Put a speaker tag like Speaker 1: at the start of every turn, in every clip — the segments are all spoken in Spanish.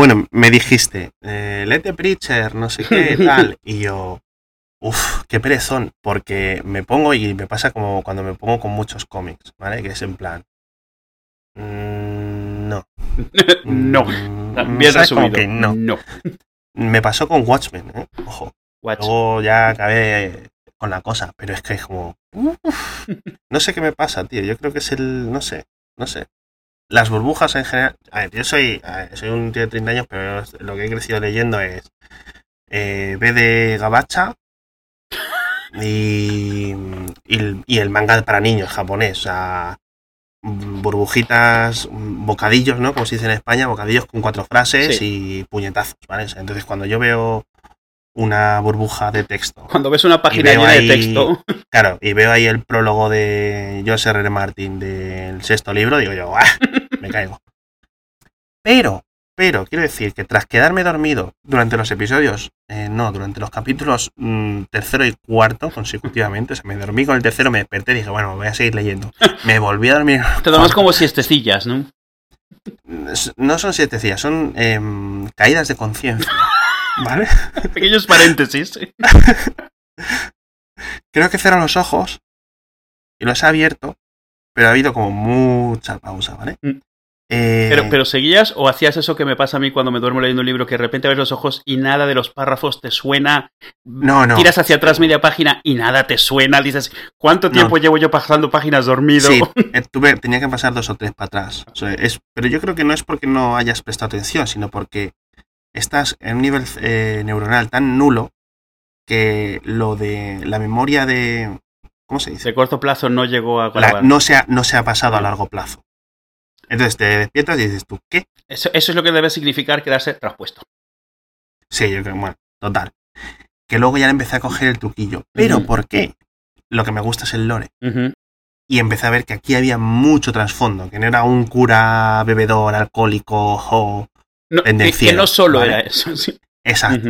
Speaker 1: bueno, me dijiste, eh, Lete Preacher, no sé qué, tal. Y yo, uff, qué perezón, porque me pongo y me pasa como cuando me pongo con muchos cómics, ¿vale? Que es en plan. mm, no.
Speaker 2: no.
Speaker 1: Mm,
Speaker 2: Bien resumido.
Speaker 1: que no.
Speaker 2: no.
Speaker 1: Me pasó con Watchmen, ¿eh? Ojo.
Speaker 2: Watch.
Speaker 1: Luego ya acabé con la cosa, pero es que es como. uf, no sé qué me pasa, tío. Yo creo que es el. No sé, no sé. Las burbujas en general. A ver, yo soy, ver, soy un tío de 30 años, pero lo que he crecido leyendo es. Eh, B de Gabacha. Y, y el manga para niños japonés. O sea, burbujitas, bocadillos, ¿no? Como se dice en España, bocadillos con cuatro frases y puñetazos, ¿vale? Entonces, cuando yo veo una burbuja de texto
Speaker 2: Cuando ves una página
Speaker 1: veo
Speaker 2: llena
Speaker 1: ahí-
Speaker 2: de texto,
Speaker 1: Claro, y veo ahí el prólogo de José R. Martin del sexto libro, digo yo, ¡ah! me caigo. Pero, pero, quiero decir que tras quedarme dormido durante los episodios, eh, no, durante los capítulos mm, tercero y cuarto consecutivamente, o sea, me dormí con el tercero, me desperté y dije, bueno, voy a seguir leyendo. Me volví a dormir.
Speaker 2: te tomas como siestecillas, ¿no?
Speaker 1: No son siete días, son em, caídas de conciencia. ¿Vale?
Speaker 2: Pequeños paréntesis.
Speaker 1: Creo que cierro los ojos y los he abierto, pero ha habido como mucha pausa, ¿vale?
Speaker 2: Mm.
Speaker 1: Eh,
Speaker 2: Pero, pero seguías o hacías eso que me pasa a mí cuando me duermo leyendo un libro, que de repente ves los ojos y nada de los párrafos te suena.
Speaker 1: No, no.
Speaker 2: Tiras hacia atrás media página y nada te suena. Dices, ¿cuánto
Speaker 1: No.
Speaker 2: tiempo llevo yo pasando páginas dormido?
Speaker 1: Sí, eh, tuve, tenía que pasar dos o tres para atrás. O sea, es, pero yo creo que no es porque no hayas prestado atención, sino porque estás en un nivel eh, neuronal tan nulo que lo de la memoria de... ¿Cómo se dice?
Speaker 2: De corto plazo no llegó a
Speaker 1: La- no, se ha, no se ha pasado a largo plazo. Entonces te despiertas y dices tú, ¿qué?
Speaker 2: Eso, eso es lo que debe significar quedarse traspuesto.
Speaker 1: Sí, yo creo, bueno, total. Que luego ya le empecé a coger el truquillo. ¿Pero por qué? Lo que me gusta es el lore. Y empecé a ver que aquí había mucho trasfondo, que no era un cura bebedor, alcohólico o...
Speaker 2: No, que, no solo
Speaker 1: ¿vale?
Speaker 2: era eso. sí.
Speaker 1: Exacto,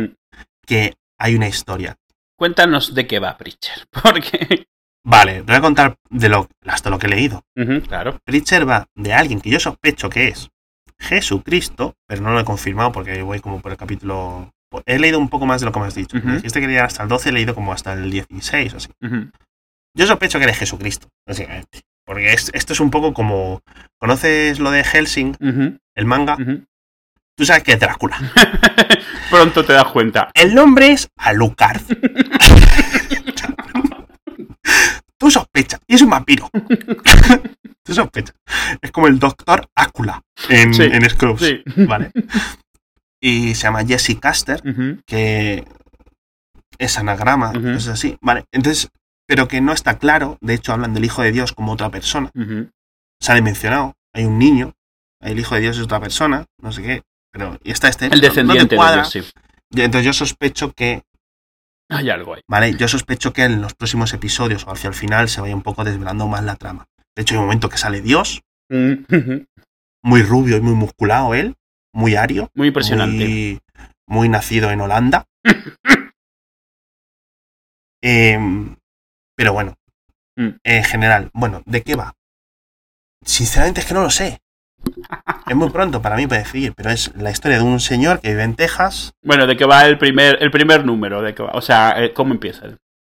Speaker 1: que hay una historia.
Speaker 2: Cuéntanos de qué va Preacher. Porque.
Speaker 1: Vale, te voy a contar de lo, hasta lo que he leído.
Speaker 2: Claro.
Speaker 1: Preacher va de alguien que yo sospecho que es Jesucristo, pero no lo he confirmado porque voy como por el capítulo... He leído un poco más de lo que me has dicho.
Speaker 2: Ujú.
Speaker 1: Me dijiste que leía hasta el 12, he leído como hasta el 16 o así. Yo sospecho que eres Jesucristo, básicamente. Porque es- esto es un poco como... ¿Conoces lo de Helsing, el manga? Tú sabes que es Drácula.
Speaker 2: Pronto te das cuenta.
Speaker 1: El nombre es Alucard. Tú sospechas. Y es un vampiro. Tú sospechas. Es como el doctor Ácula en,
Speaker 2: Sí,
Speaker 1: en Scrubs.
Speaker 2: Sí.
Speaker 1: Vale. Y se llama Jesse Caster, que es anagrama,
Speaker 2: Ujú.
Speaker 1: cosas así. Vale. Entonces, pero que no está claro. De hecho, hablan del Hijo de Dios como otra persona.
Speaker 2: ujú.
Speaker 1: Sale mencionado. Hay un niño. El Hijo de Dios es otra persona. No sé qué. Pero y está este.
Speaker 2: El
Speaker 1: no- no te
Speaker 2: descendiente de
Speaker 1: cuadra.
Speaker 2: Dios, sí.
Speaker 1: Y Entonces yo sospecho que
Speaker 2: Hay algo ahí.
Speaker 1: ¿Vale? Yo sospecho que en los próximos episodios o hacia el final se vaya un poco desvelando más la trama. De hecho, hay un momento que sale Dios,
Speaker 2: Ujú.
Speaker 1: muy rubio y muy musculado él, muy ario,
Speaker 2: Muy impresionante.
Speaker 1: muy, muy nacido en Holanda. Em, pero bueno,
Speaker 2: Mm.
Speaker 1: en general, bueno, ¿de qué va? Sinceramente es que no lo sé. Es muy pronto para mí para decidir, pero es la historia de un señor que vive en Texas.
Speaker 2: Bueno, ¿de qué va el primer, el primer número? ¿De qué va? O sea, eh, ¿cómo empieza?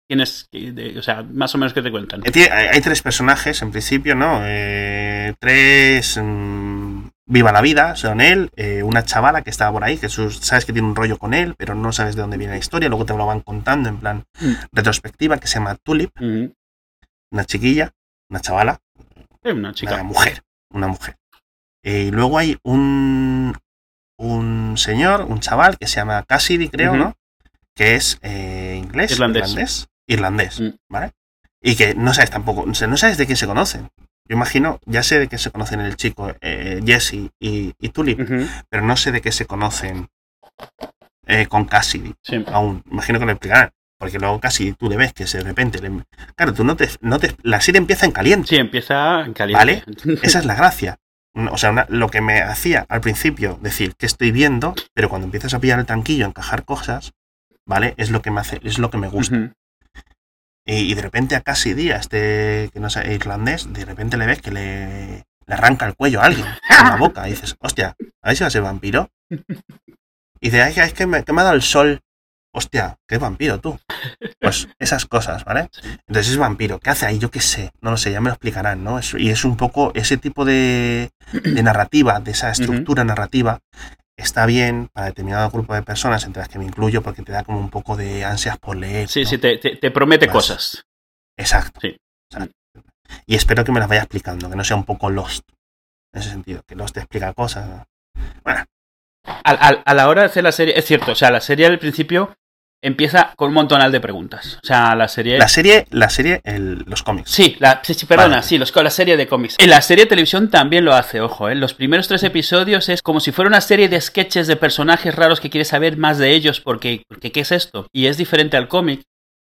Speaker 2: ¿Quién es? de- o sea, más o menos que te cuentan.
Speaker 1: Eh, Hay hay tres personajes en principio, ¿no? Eh, tres. mm, viva la vida, son él, eh, una chavala que estaba por ahí, que sus- sabes que tiene un rollo con él, pero no sabes de dónde viene la historia, luego te lo van contando en plan
Speaker 2: Mm.
Speaker 1: retrospectiva, que se llama Tulip, una chiquilla, una chavala,
Speaker 2: una chica.
Speaker 1: una mujer, una mujer. Eh, y luego hay un, un señor, un chaval que se llama Cassidy, creo. ¿no? Que es eh, inglés,
Speaker 2: Irlandés.
Speaker 1: irlandés, irlandés,
Speaker 2: Mm.
Speaker 1: ¿vale? Y que no sabes tampoco, o sea, no sabes de qué se conocen. Yo imagino, ya sé de qué se conocen el chico eh, Jesse y, y Tulip, pero no sé de qué se conocen eh, con Cassidy
Speaker 2: Sí.
Speaker 1: aún. Imagino que lo explicarán. Porque luego casi tú le ves que de repente... le- Claro, tú no te, no te... La serie empieza en caliente.
Speaker 2: Sí, empieza en caliente.
Speaker 1: Esa es la gracia. O sea, una- lo que me hacía al principio decir que estoy viendo, pero cuando empiezas a pillar el tranquillo, a encajar cosas, ¿vale? Es lo que me hace, es lo que me gusta. Y, y de repente a casi día, este que no sé, irlandés, de repente le ves que le, le arranca el cuello a alguien con la boca. Y dices, hostia, a ver si va a ser vampiro. Y dice, ay, es que me, que me ha dado el sol. Hostia, qué vampiro tú. Pues esas cosas, ¿vale? Entonces es vampiro. ¿Qué hace ahí? Yo qué sé. No lo sé, ya me lo explicarán, ¿no? Es- y es un poco ese tipo de, de narrativa, de esa estructura narrativa, está bien para determinado grupo de personas, entre las que me incluyo, porque te da como un poco de ansias por leer.
Speaker 2: Sí,
Speaker 1: ¿no?
Speaker 2: sí, te, te- te promete
Speaker 1: Pues-
Speaker 2: cosas.
Speaker 1: Exacto.
Speaker 2: Sí.
Speaker 1: Exacto. Y espero que me las vaya explicando, que no sea un poco Lost. En ese sentido, que Lost te explica cosas. Bueno,
Speaker 2: al- a la hora de hacer la serie, es cierto, o sea, la serie al principio empieza con un montonal de preguntas. O sea, la serie...
Speaker 1: la serie, la serie, el- los cómics.
Speaker 2: Sí, la, sí, sí, perdona,
Speaker 1: Vale.
Speaker 2: sí, los, la serie de cómics. En la serie de televisión también lo hace, ojo, ¿eh? Los primeros tres episodios es como si fuera una serie de sketches de personajes raros que quieres saber más de ellos porque, porque ¿qué es esto? Y es diferente al cómic.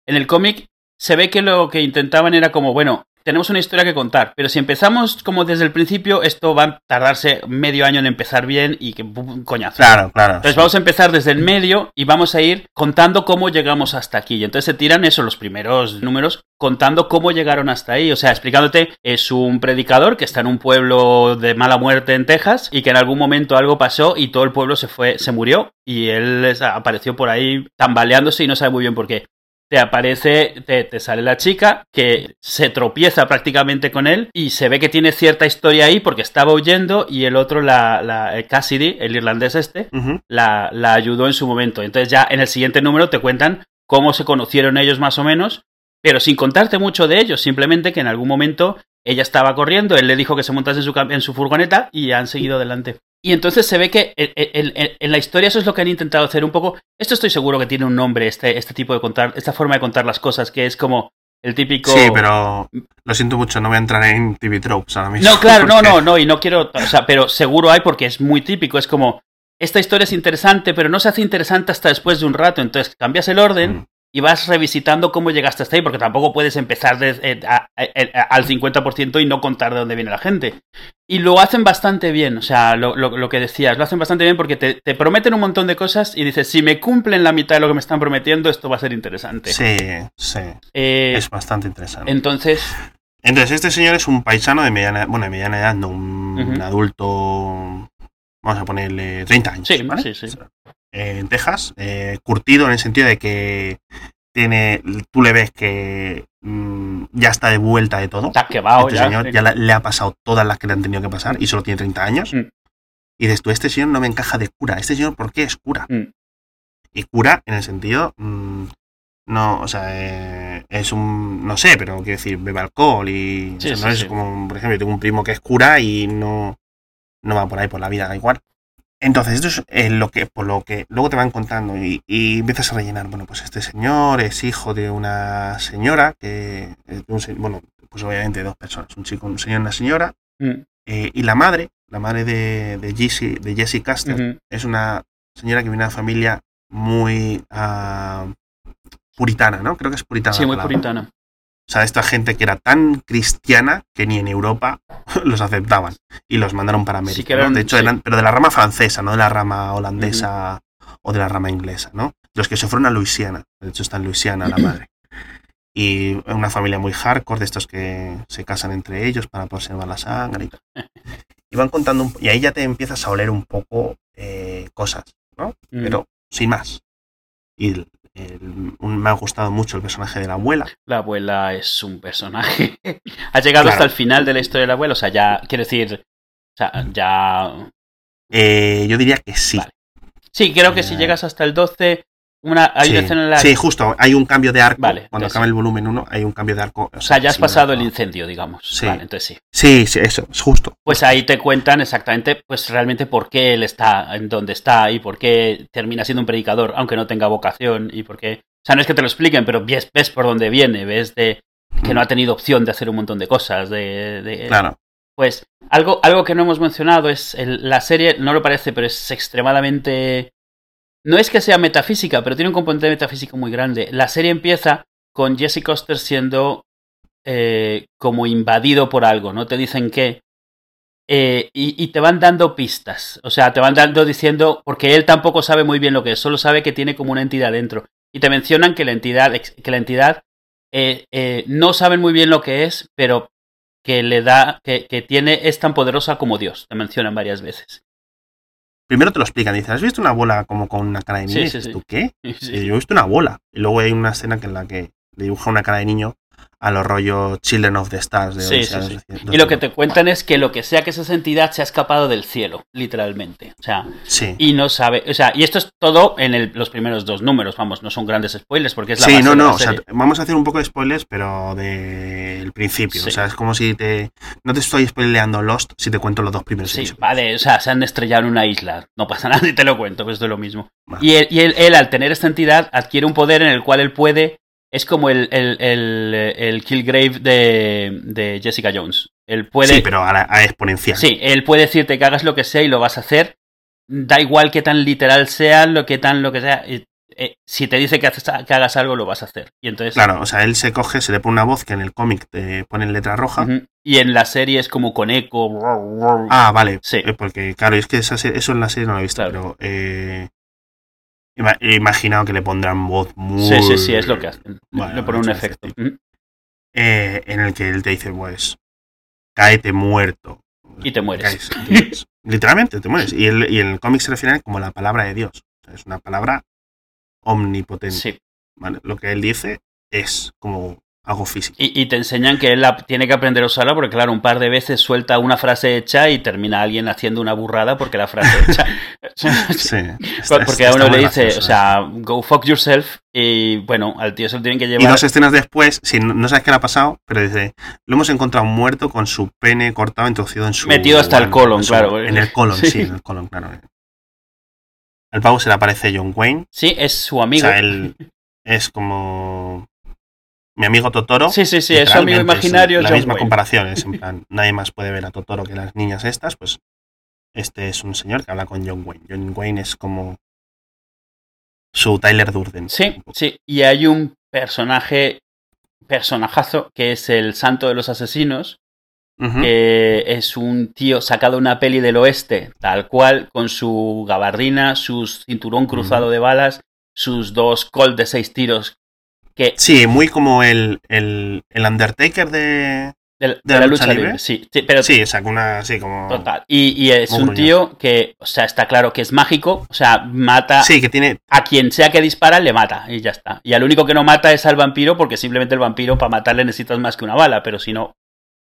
Speaker 2: En el cómic se ve que lo que intentaban era como, bueno, tenemos una historia que contar, pero si empezamos como desde el principio, esto va a tardarse medio año en empezar bien y que un coñazo.
Speaker 1: Claro, claro.
Speaker 2: Entonces
Speaker 1: sí.
Speaker 2: vamos a empezar desde el medio y vamos a ir contando cómo llegamos hasta aquí. Y entonces se tiran eso, los primeros números, contando cómo llegaron hasta ahí. O sea, explicándote, es un predicador que está en un pueblo de mala muerte en Texas y que en algún momento algo pasó y todo el pueblo se fue, se murió y él apareció por ahí tambaleándose y no sabe muy bien por qué. Te aparece, te, te sale la chica que se tropieza prácticamente con él y se ve que tiene cierta historia ahí porque estaba huyendo y el otro, la, la Cassidy, el irlandés este, la, la ayudó en su momento. Entonces ya en el siguiente número te cuentan cómo se conocieron ellos más o menos, pero sin contarte mucho de ellos, simplemente que en algún momento ella estaba corriendo, él le dijo que se montase en su, en su furgoneta y han seguido adelante. Y entonces se ve que en, en- en- en la historia eso es lo que han intentado hacer un poco. Esto estoy seguro que tiene un nombre, este, este tipo de contar, esta forma de contar las cosas, que es como el típico.
Speaker 1: Sí, pero lo siento mucho, no voy a entrar en TV tropes ahora mismo.
Speaker 2: No, claro, no,
Speaker 1: porque-
Speaker 2: no, no, y no quiero, o sea, pero seguro hay porque es muy típico, es como, esta historia es interesante, pero no se hace interesante hasta después de un rato, entonces cambias el orden
Speaker 1: Mm.
Speaker 2: Y vas revisitando cómo llegaste hasta ahí, porque tampoco puedes empezar de- eh, a- a- a- al 50% y no contar de dónde viene la gente. Y lo hacen bastante bien, o sea, lo, lo- lo que decías, lo hacen bastante bien porque te, te prometen un montón de cosas y dices, si me cumplen la mitad de lo que me están prometiendo, esto va a ser interesante.
Speaker 1: Sí, sí.
Speaker 2: Eh,
Speaker 1: Es bastante interesante.
Speaker 2: entonces,
Speaker 1: Entonces, este señor es un paisano de mediana, bueno, de mediana edad, no, un, adulto, vamos a ponerle 30 años,
Speaker 2: Sí,
Speaker 1: ¿vale?
Speaker 2: sí, sí.
Speaker 1: Eh, en Texas, eh, curtido en el sentido de que tiene, tú le ves que mm, ya está de vuelta de todo.
Speaker 2: está quebado
Speaker 1: este
Speaker 2: ya.
Speaker 1: señor ya la- le ha pasado todas las que le han tenido que pasar y solo tiene 30 años.
Speaker 2: Mm.
Speaker 1: Y dices tú, este señor no me encaja de cura. ¿Este señor por qué es cura?
Speaker 2: Mm.
Speaker 1: Y cura en el sentido, no, o sea, eh, es un, no sé, pero quiero decir, bebe alcohol y o
Speaker 2: Sí, sí,
Speaker 1: no es
Speaker 2: sí.
Speaker 1: como, por ejemplo, yo tengo un primo que es cura y no, no va por ahí por la vida igual. Entonces, esto es eh, lo que, por lo que luego te van contando y, y empiezas a rellenar. Bueno, pues este señor es hijo de una señora que, eh, de un se- bueno, pues obviamente dos personas, un chico, un señor y una señora,
Speaker 2: Mm,
Speaker 1: eh, y la madre, la madre de, de Jessie, de Jessie Caster, es una señora que viene de una familia muy ah, puritana, ¿no? Creo que es puritana.
Speaker 2: Sí, muy
Speaker 1: palabra.
Speaker 2: puritana.
Speaker 1: O sea, esta gente que era tan cristiana que ni en Europa los aceptaban y los mandaron para América.
Speaker 2: Sí, que
Speaker 1: ¿no?
Speaker 2: eran-
Speaker 1: De hecho,
Speaker 2: sí.
Speaker 1: eran, pero de la rama francesa, no de la rama holandesa o de la rama inglesa, ¿no? Los que se fueron a Luisiana. De hecho, está en Luisiana la madre. Y una familia muy hardcore de estos que se casan entre ellos para conservar la sangre y tal. Y van contando, un- y ahí ya te empiezas a oler un poco eh, cosas, ¿no?
Speaker 2: Mm.
Speaker 1: Pero sin más. Y el- el- un- me ha gustado mucho el personaje de la abuela.
Speaker 2: La abuela es un personaje. ha llegado
Speaker 1: Claro.
Speaker 2: hasta el final de la historia de la abuela. O sea, ya, quiero decir. O sea, ya.
Speaker 1: Eh, yo diría que sí.
Speaker 2: Vale. Sí, creo que si
Speaker 1: Eh,
Speaker 2: llegas hasta el 12, una, hay
Speaker 1: sí.
Speaker 2: una escena en la.
Speaker 1: Sí, justo. Hay un cambio de arco.
Speaker 2: Vale,
Speaker 1: Cuando acaba
Speaker 2: sí.
Speaker 1: el volumen 1, hay un cambio de arco.
Speaker 2: o sea, ya has
Speaker 1: sí,
Speaker 2: pasado el incendio, digamos.
Speaker 1: Sí.
Speaker 2: Vale, entonces sí.
Speaker 1: Sí, sí, eso, es justo.
Speaker 2: Pues ahí te cuentan exactamente, pues realmente por qué él está en donde está y por qué termina siendo un predicador, aunque no tenga vocación y por qué. O sea, no es que te lo expliquen, pero ves, ves por dónde viene, ves de que no ha tenido opción de hacer un montón de cosas, de, de-
Speaker 1: Claro.
Speaker 2: Pues algo, algo que no hemos mencionado es el- la serie, no lo parece, pero es extremadamente... No es que sea metafísica, pero tiene un componente metafísico muy grande. La serie empieza con Jesse Coster siendo eh, como invadido por algo, no te dicen qué. Eh, y, te van dando pistas, o sea, te van dando diciendo, porque él tampoco sabe muy bien lo que es, solo sabe que tiene como una entidad dentro. Y te mencionan que la entidad, que la entidad eh, no saben muy bien lo que es, pero que le da, que tiene, es tan poderosa como Dios, te mencionan varias veces.
Speaker 1: Primero te lo explican. Dicen, ¿has visto una bola como con una cara de niño?
Speaker 2: Sí,
Speaker 1: y
Speaker 2: sí,
Speaker 1: dices,
Speaker 2: sí.
Speaker 1: ¿tú qué?
Speaker 2: Sí.
Speaker 1: Y yo he visto una bola. Y luego hay una escena que en la que dibuja una cara de niño a los rollos Children of the Stars de
Speaker 2: Sí, sí, sí.
Speaker 1: 200.
Speaker 2: Y lo que te cuentan es que lo que sea que esa entidad se ha escapado del cielo, literalmente. O sea,
Speaker 1: Sí.
Speaker 2: y no sabe, o sea, y esto es todo en el- los primeros dos números, vamos, no son grandes spoilers porque es la
Speaker 1: Sí,
Speaker 2: base
Speaker 1: no,
Speaker 2: de
Speaker 1: no, o sea, vamos a hacer un poco de spoilers, pero del principio.
Speaker 2: Sí.
Speaker 1: O sea, es como si te. No te estoy spoileando Lost si te cuento los dos primeros
Speaker 2: Sí,
Speaker 1: episodios.
Speaker 2: vale, o sea, se han estrellado en una isla, no pasa nada y te lo cuento, pues es lo mismo.
Speaker 1: Vale.
Speaker 2: Y, él, y él, él, al tener esta entidad, adquiere un poder en el cual él puede, es como el, el, el, el Killgrave de, de Jessica Jones. Él puede,
Speaker 1: Sí, pero a, la- a exponencial.
Speaker 2: Sí, él puede decirte que hagas lo que sea y lo vas a hacer. Da igual que tan literal sea, lo que tan lo que sea. eh, eh, si te dice que, haces- que hagas algo, lo vas a hacer. Y entonces.
Speaker 1: Claro, o sea, él se coge, se le pone una voz que en el cómic te pone en letra roja.
Speaker 2: Y en la serie es como con eco.
Speaker 1: Ah, vale.
Speaker 2: Sí.
Speaker 1: Eh, Porque, claro, es que esa eso en la serie no lo he visto,
Speaker 2: Claro.
Speaker 1: pero eh, he imaginado que le pondrán voz muy.
Speaker 2: sí, sí, sí, es lo que hacen.
Speaker 1: Bueno,
Speaker 2: le ponen un efecto.
Speaker 1: eh, en el que él te dice, pues, cáete muerto.
Speaker 2: Y te mueres.
Speaker 1: Caes, te mueres. Literalmente te mueres. Y, el, y en el cómic se refiere como la palabra de Dios. O sea, es una palabra omnipotente.
Speaker 2: Sí.
Speaker 1: ¿vale? Lo que él dice es como algo físico.
Speaker 2: Y, y te enseñan que él la- tiene que aprender a usarla porque, claro, un par de veces suelta una frase hecha y termina alguien haciendo una burrada porque la frase hecha.
Speaker 1: Sí, está-
Speaker 2: porque a uno le dice,
Speaker 1: gracioso,
Speaker 2: o sea, go fuck yourself. Y bueno, al tío se lo tienen que
Speaker 1: Y
Speaker 2: llevar.
Speaker 1: dos escenas después, si no, no sabes qué le ha pasado, pero dice, lo hemos encontrado muerto con su pene cortado, introducido en su...
Speaker 2: Metido hasta el
Speaker 1: en
Speaker 2: colon,
Speaker 1: su-
Speaker 2: claro.
Speaker 1: En el colon,
Speaker 2: Sí.
Speaker 1: sí, en el colon, claro. Al pavo se le aparece John Wayne.
Speaker 2: Sí, es su
Speaker 1: O
Speaker 2: amigo.
Speaker 1: sea, él es como mi amigo Totoro.
Speaker 2: Sí, sí, sí, es su amigo
Speaker 1: Literalmente, es
Speaker 2: imaginario.
Speaker 1: La
Speaker 2: John
Speaker 1: misma
Speaker 2: Wayne.
Speaker 1: comparación, es en plan, nadie más puede ver a Totoro que las niñas estas, pues este es un señor que habla con John Wayne. John Wayne es como su Tyler Durden.
Speaker 2: Sí, sí. Y hay un personaje, personajazo, que es el santo de los asesinos, que es un tío sacado de una peli del oeste, tal cual, con su gabardina, su cinturón cruzado de balas, sus dos Colt de seis tiros, que
Speaker 1: Sí, muy como el, el, el Undertaker de...
Speaker 2: de, de la, lucha, libre. Sí, sí, pero
Speaker 1: Sí, saca una así como...
Speaker 2: total. Y, y es un tío que, o sea, está claro que es mágico, o sea, mata
Speaker 1: Sí, que tiene...
Speaker 2: a quien sea que dispara, le mata y ya está. Y al único que no mata es al vampiro, porque simplemente el vampiro para matarle necesitas más que una bala, pero si no,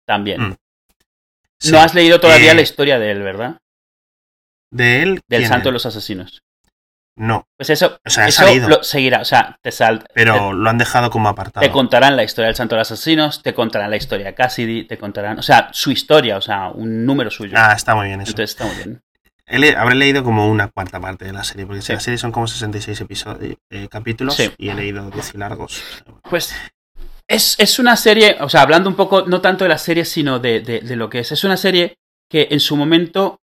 Speaker 2: también.
Speaker 1: Mm. sí.
Speaker 2: No has leído todavía
Speaker 1: Eh,
Speaker 2: la historia de él, ¿verdad?
Speaker 1: De él...
Speaker 2: Del
Speaker 1: ¿quién
Speaker 2: santo de los asesinos.
Speaker 1: No,
Speaker 2: Pues eso,
Speaker 1: o sea,
Speaker 2: eso lo seguirá, o sea, te, sal-
Speaker 1: pero lo han dejado como apartado.
Speaker 2: te contarán la historia del santo de los asesinos, te contarán la historia de Cassidy, te contarán, o sea, su historia, o sea, un número suyo.
Speaker 1: Ah, está muy bien eso.
Speaker 2: Entonces está muy bien.
Speaker 1: Le- habré leído como una cuarta parte de la serie, porque
Speaker 2: Sí.
Speaker 1: la serie son como 66 episodios, eh, capítulos
Speaker 2: Sí.
Speaker 1: y he leído 10 y largos.
Speaker 2: Pues es, es una serie, o sea, hablando un poco, no tanto de la serie, sino de, de- de lo que es. Es una serie que en su momento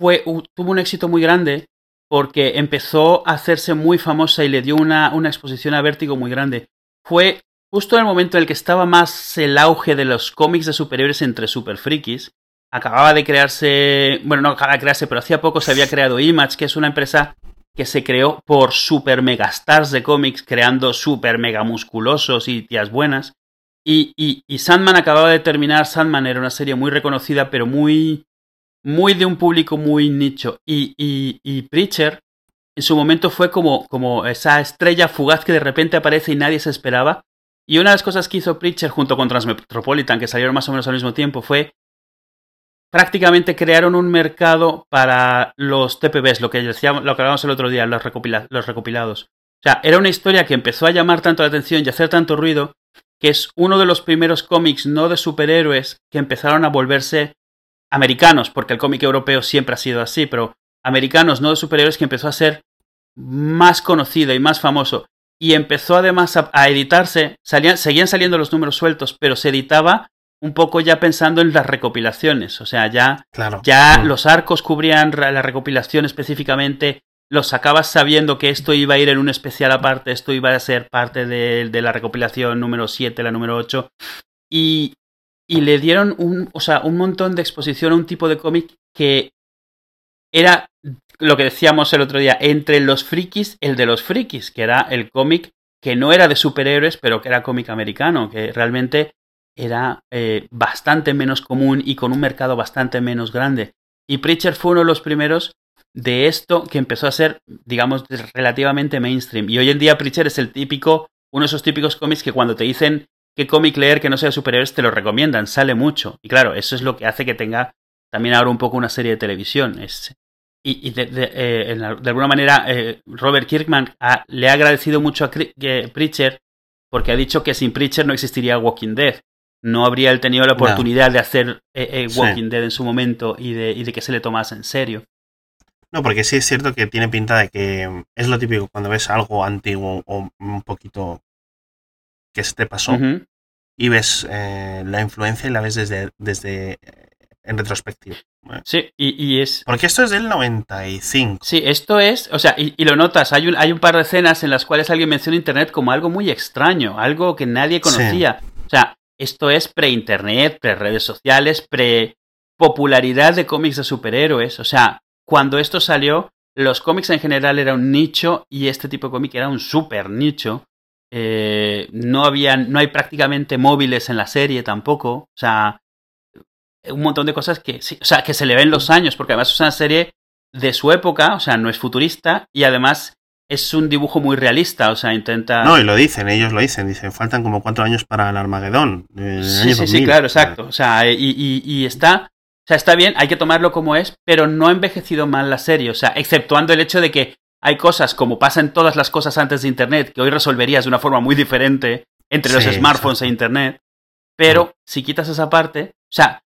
Speaker 2: fue, tuvo un éxito muy grande porque empezó a hacerse muy famosa y le dio una, una exposición a vértigo muy grande. Fue justo en el momento en el que estaba más el auge de los cómics de superhéroes entre super frikis. Acababa de crearse, bueno, no acababa de crearse, pero hacía poco se había creado Image, que es una empresa que se creó por super megastars de cómics, creando super mega musculosos y tías buenas. Y, y, y Sandman acababa de terminar. Sandman era una serie muy reconocida, pero muy, muy de un público muy nicho. Y, y, y Preacher en su momento fue como, como esa estrella fugaz que de repente aparece y nadie se esperaba. Y una de las cosas que hizo Preacher junto con Transmetropolitan, que salieron más o menos al mismo tiempo, fue prácticamente crearon un mercado para los TPBs, lo que decíamos, lo que hablábamos el otro día, los, los recopilados. O sea, era una historia que empezó a llamar tanto la atención y hacer tanto ruido que es uno de los primeros cómics no de superhéroes que empezaron a volverse americanos, porque el cómic europeo siempre ha sido así, pero americanos no de superhéroes que empezó a ser más conocido y más famoso. Y empezó además a, a editarse, salían, seguían saliendo los números sueltos, pero se editaba un poco ya pensando en las recopilaciones. O sea, ya,
Speaker 1: Claro.
Speaker 2: ya
Speaker 1: Mm.
Speaker 2: los arcos cubrían la recopilación específicamente, los sacabas sabiendo que esto iba a ir en un especial aparte, esto iba a ser parte de, de la recopilación número 7, la número 8. Y, y le dieron un, o sea, un montón de exposición a un tipo de cómic que era lo que decíamos el otro día, entre los frikis, el de los frikis, que era el cómic que no era de superhéroes, pero que era cómic americano, que realmente era eh, bastante menos común y con un mercado bastante menos grande. Y Preacher fue uno de los primeros de esto que empezó a ser, digamos, relativamente mainstream. Y hoy en día Preacher es el típico, uno de esos típicos cómics que cuando te dicen qué cómic leer que no sea superhéroes te lo recomiendan, sale mucho. Y claro, eso es lo que hace que tenga también ahora un poco una serie de televisión. Es, y, de, eh, de, alguna manera eh, Robert Kirkman le ha agradecido mucho a Preacher porque ha dicho que sin Preacher no existiría Walking Dead. No habría él tenido la oportunidad de hacer eh, Walking Dead en su momento y de, y de que se le tomase en serio.
Speaker 1: No, porque sí es cierto que tiene pinta de que es lo típico cuando ves algo antiguo o un poquito que se te pasó y ves la influencia y la ves desde, desde en retrospectiva.
Speaker 2: Sí, y, es...
Speaker 1: Porque esto es del 95.
Speaker 2: Sí, esto es, o sea, y, lo notas, hay un, hay un par de escenas en las cuales alguien menciona Internet como algo muy extraño, algo que nadie conocía. O sea, esto es pre-Internet, pre-redes sociales, pre-popularidad de cómics de superhéroes. O sea, cuando esto salió, los cómics en general era un nicho y este tipo de cómic era un super nicho. Eh, no había, no hay prácticamente móviles en la serie tampoco. O sea, un montón de cosas que, o sea, que se le ven los años, porque además es una serie de su época, o sea, no es futurista y además es un dibujo muy realista, o sea, intenta...
Speaker 1: No, y lo dicen, ellos lo dicen, dicen, faltan como cuatro años para el Armagedón.
Speaker 2: sí, sí, sí, claro, exacto. O sea, y, está, o sea, está bien, hay que tomarlo como es, pero no ha envejecido mal la serie, o sea, exceptuando el hecho de que hay cosas, como pasa en todas las cosas antes de Internet, que hoy resolverías de una forma muy diferente entre los smartphones e Internet, pero si quitas esa parte, o sea,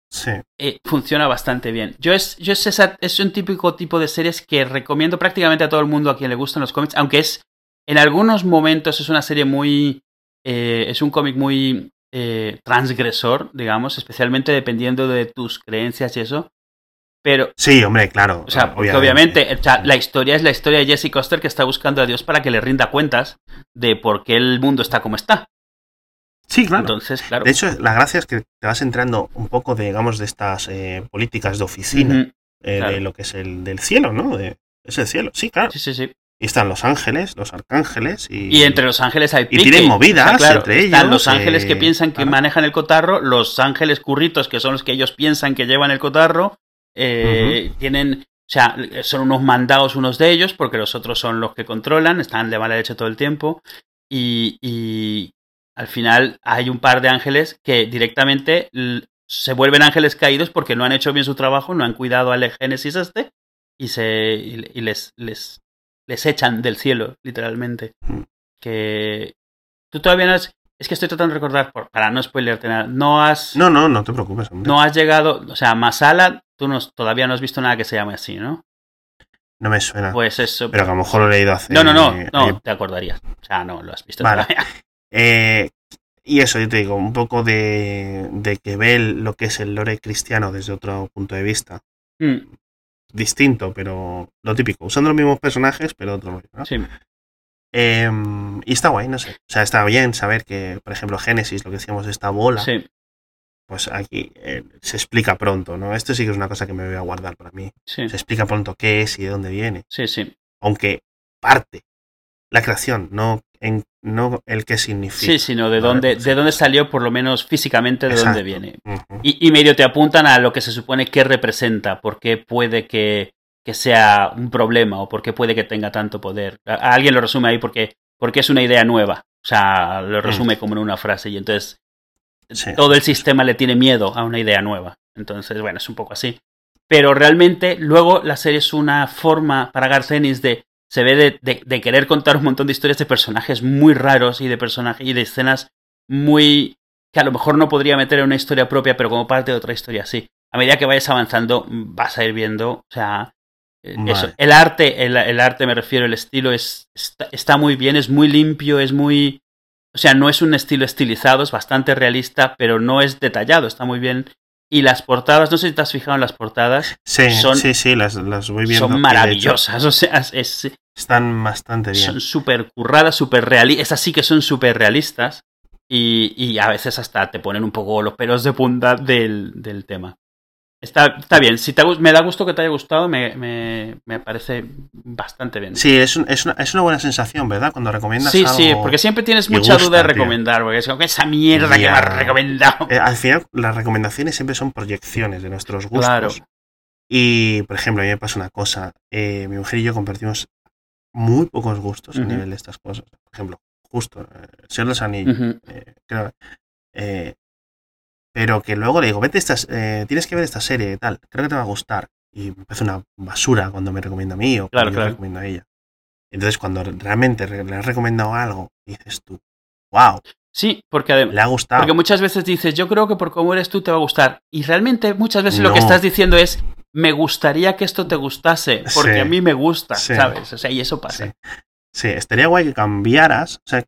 Speaker 2: eh, funciona bastante bien. Yo es, yo es, esa, es un típico tipo de series que recomiendo prácticamente a todo el mundo a quien le gustan los cómics, aunque es en algunos momentos es una serie muy, eh, es un cómic muy eh, transgresor, digamos, especialmente dependiendo de tus creencias y eso. Pero.
Speaker 1: Sí, hombre, claro.
Speaker 2: O sea, obviamente, la historia es la historia de Jesse Coster que está buscando a Dios para que le rinda cuentas de por qué el mundo está como está.
Speaker 1: Sí, claro. Entonces, claro. De hecho, la gracia es que te vas entrando un poco, de, digamos, de estas eh, políticas de oficina, eh, de lo que es el del cielo, ¿no? De, es el cielo, sí, claro.
Speaker 2: Sí, sí, sí.
Speaker 1: Y están los ángeles, los arcángeles. Y,
Speaker 2: y entre los ángeles hay
Speaker 1: pique. Y tienen movidas entre ellos.
Speaker 2: Están los ángeles que eh, piensan que manejan el cotarro, los ángeles curritos, que son los que ellos piensan que llevan el cotarro. Tienen. O sea, son unos mandados unos de ellos, porque los otros son los que controlan, están de mala leche todo el tiempo. Y, y, al final hay un par de ángeles que directamente se vuelven ángeles caídos porque no han hecho bien su trabajo, no han cuidado al Génesis este y se y, les, les, les echan del cielo, literalmente. Que tú todavía no has... Es que estoy tratando de recordar, para no spoilearte nada, no has...
Speaker 1: No, no, no te preocupes. Hombre.
Speaker 2: No has llegado, o sea, Masala, tú no, todavía no has visto nada que se llame así, ¿no?
Speaker 1: No me suena.
Speaker 2: Pues eso.
Speaker 1: Pero a lo mejor lo he leído hace...
Speaker 2: No, no, no, no, te acordarías. O sea, no, lo has visto todavía.
Speaker 1: Eh, y eso, yo te digo, un poco de, de, que ve lo que es el lore cristiano desde otro punto de vista. Mm. Distinto, pero lo típico. Usando los mismos personajes, pero otro ¿no? Sí. Em, y está guay, no sé. O sea, está bien saber que, por ejemplo, Génesis, lo que decíamos de esta bola, sí. pues aquí eh, se explica pronto, ¿no? Esto sí que es una cosa que me voy a guardar para mí. Se explica pronto qué es y de dónde viene.
Speaker 2: Sí, sí.
Speaker 1: Aunque parte la creación, no, en, no el que significa.
Speaker 2: Sí, sino de dónde, de dónde salió, por lo menos físicamente, de dónde viene. y, medio te apuntan a lo que se supone que representa, por qué puede que, que sea un problema o por qué puede que tenga tanto poder. alguien lo resume ahí porque, porque es una idea nueva. O sea, lo resume como en una frase y entonces todo el sistema le tiene miedo a una idea nueva. Entonces, bueno, es un poco así. Pero realmente luego la serie es una forma para Garcenis de se ve de, querer contar un montón de historias de personajes muy raros y de personajes y de escenas muy que a lo mejor no podría meter en una historia propia, pero como parte de otra historia así. A medida que vayas avanzando, vas a ir viendo, o sea, eso. El arte, el, arte me refiero, el estilo es está, muy bien, es muy limpio, es muy, o sea, no es un estilo estilizado, es bastante realista, pero no es detallado, está muy bien. Y las portadas, no sé si te has fijado en las portadas.
Speaker 1: Sí, sí, sí, las, las voy viendo.
Speaker 2: Son maravillosas, o sea, es,
Speaker 1: están bastante bien.
Speaker 2: Son súper curradas, súper realistas. Esas sí que son súper realistas. Y, y, a veces hasta te ponen un poco los pelos de punta del, del tema. Está, está, bien, si te, me da gusto que te haya gustado, me, me, me parece bastante bien.
Speaker 1: Sí, es, es, una, es, una, buena sensación, ¿verdad? Cuando recomiendas
Speaker 2: sí, Sí, porque siempre tienes mucha duda de recomendar, porque es como que esa mierda que me has recomendado.
Speaker 1: Eh, al final, las recomendaciones siempre son proyecciones de nuestros gustos. Claro. Y, por ejemplo, a mí me pasa una cosa. eh, mi mujer y yo compartimos muy pocos gustos a nivel de estas cosas. Por ejemplo, justo, eh, Señor de los Anillos. Eh, creo, eh, pero que luego le digo, vete estas, eh, tienes que ver esta serie y tal, creo que te va a gustar. Y me parece una basura cuando me recomienda a mí o
Speaker 2: Claro,
Speaker 1: cuando yo
Speaker 2: claro.
Speaker 1: recomiendo a ella. Entonces, cuando realmente re- le has recomendado algo, dices tú, wow,
Speaker 2: Sí, porque además.
Speaker 1: le ha gustado.
Speaker 2: Porque muchas veces dices, yo creo que por cómo eres tú te va a gustar. Y realmente muchas veces lo que estás diciendo es, me gustaría que esto te gustase, porque
Speaker 1: Sí.
Speaker 2: a mí me gusta,
Speaker 1: Sí.
Speaker 2: ¿sabes? O sea, y eso pasa.
Speaker 1: Sí. Sí, estaría guay que cambiaras, o sea,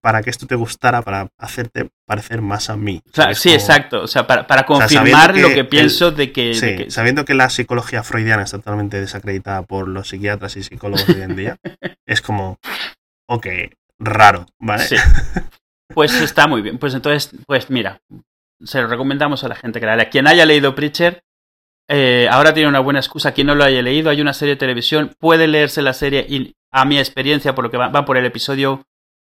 Speaker 1: para que esto te gustara, para hacerte parecer más a mí.
Speaker 2: O sea,
Speaker 1: ¿sabes?
Speaker 2: sí,
Speaker 1: Como-
Speaker 2: exacto. O sea, para, para confirmar lo
Speaker 1: que
Speaker 2: que
Speaker 1: el-
Speaker 2: pienso de que...
Speaker 1: Sí,
Speaker 2: de que-
Speaker 1: sabiendo que la psicología freudiana está totalmente desacreditada por los psiquiatras y psicólogos de hoy en día, es como, ok, raro, ¿vale?
Speaker 2: Sí. Pues está muy bien. Pues entonces, pues mira, se lo recomendamos a la gente que la lea. Quien haya leído Preacher, eh, ahora tiene una buena excusa. Quien no lo haya leído, hay una serie de televisión, puede leerse la serie y a mi experiencia, por lo que va, va por el episodio,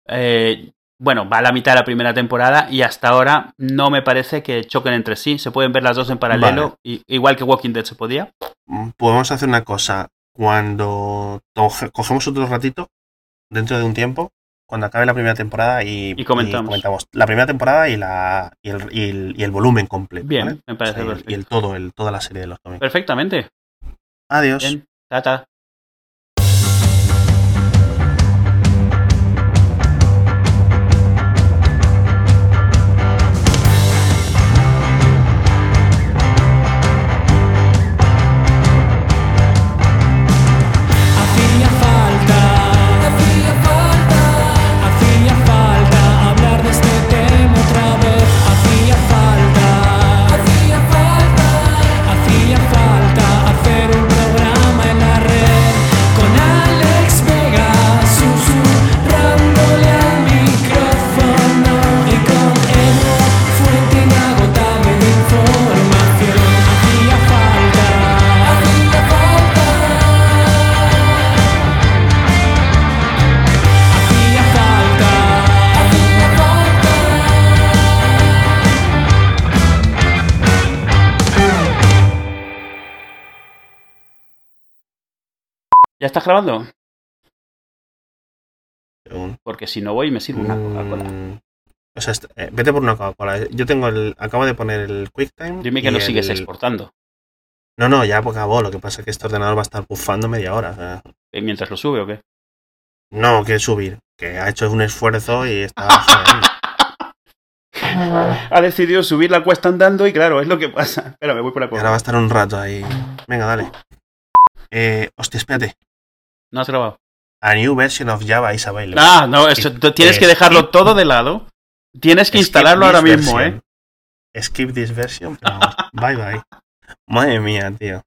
Speaker 2: eh, bueno, va a la mitad de la primera temporada y hasta ahora no me parece que choquen entre sí. Se pueden ver las dos en paralelo, igual que Walking Dead se podía.
Speaker 1: Mm, Podemos hacer una cosa, cuando cogemos otro ratito, dentro de un tiempo, cuando acabe la primera temporada y,
Speaker 2: Y comentamos.
Speaker 1: la primera temporada y, la, y, el, y el- y el volumen completo.
Speaker 2: Bien,
Speaker 1: ¿vale?
Speaker 2: me
Speaker 1: O
Speaker 2: parece
Speaker 1: sea, y el-
Speaker 2: perfecto.
Speaker 1: y el todo, el, toda la serie de los cómics.
Speaker 2: Perfectamente.
Speaker 1: Adiós.
Speaker 2: Bien, tata. ¿Ya estás grabando? Porque si no voy me sirvo una Coca-Cola.
Speaker 1: Mm, O sea, eh, vete por una Coca-Cola. Yo tengo el. Acabo de poner el QuickTime.
Speaker 2: Dime que
Speaker 1: y
Speaker 2: no sigues exportando.
Speaker 1: No, no, ya acabó. Lo que pasa es que este ordenador va a estar bufando media hora.
Speaker 2: Eh, Mientras lo sube o qué.
Speaker 1: no, que subir. Que ha hecho un esfuerzo y está.
Speaker 2: Ha decidido subir la cuesta andando y claro, es lo que pasa. Espera, me voy por la
Speaker 1: Y ahora va a
Speaker 2: Coca.
Speaker 1: estar un rato ahí. Venga, dale. Eh, hostia, espérate.
Speaker 2: No has grabado.
Speaker 1: A new version of Java is available.
Speaker 2: Ah, no, eso, tienes que dejarlo todo de lado. Tienes que instalarlo ahora mismo,
Speaker 1: version.
Speaker 2: ¿eh?
Speaker 1: Skip this version, pero vamos. bye bye. Madre mía, tío.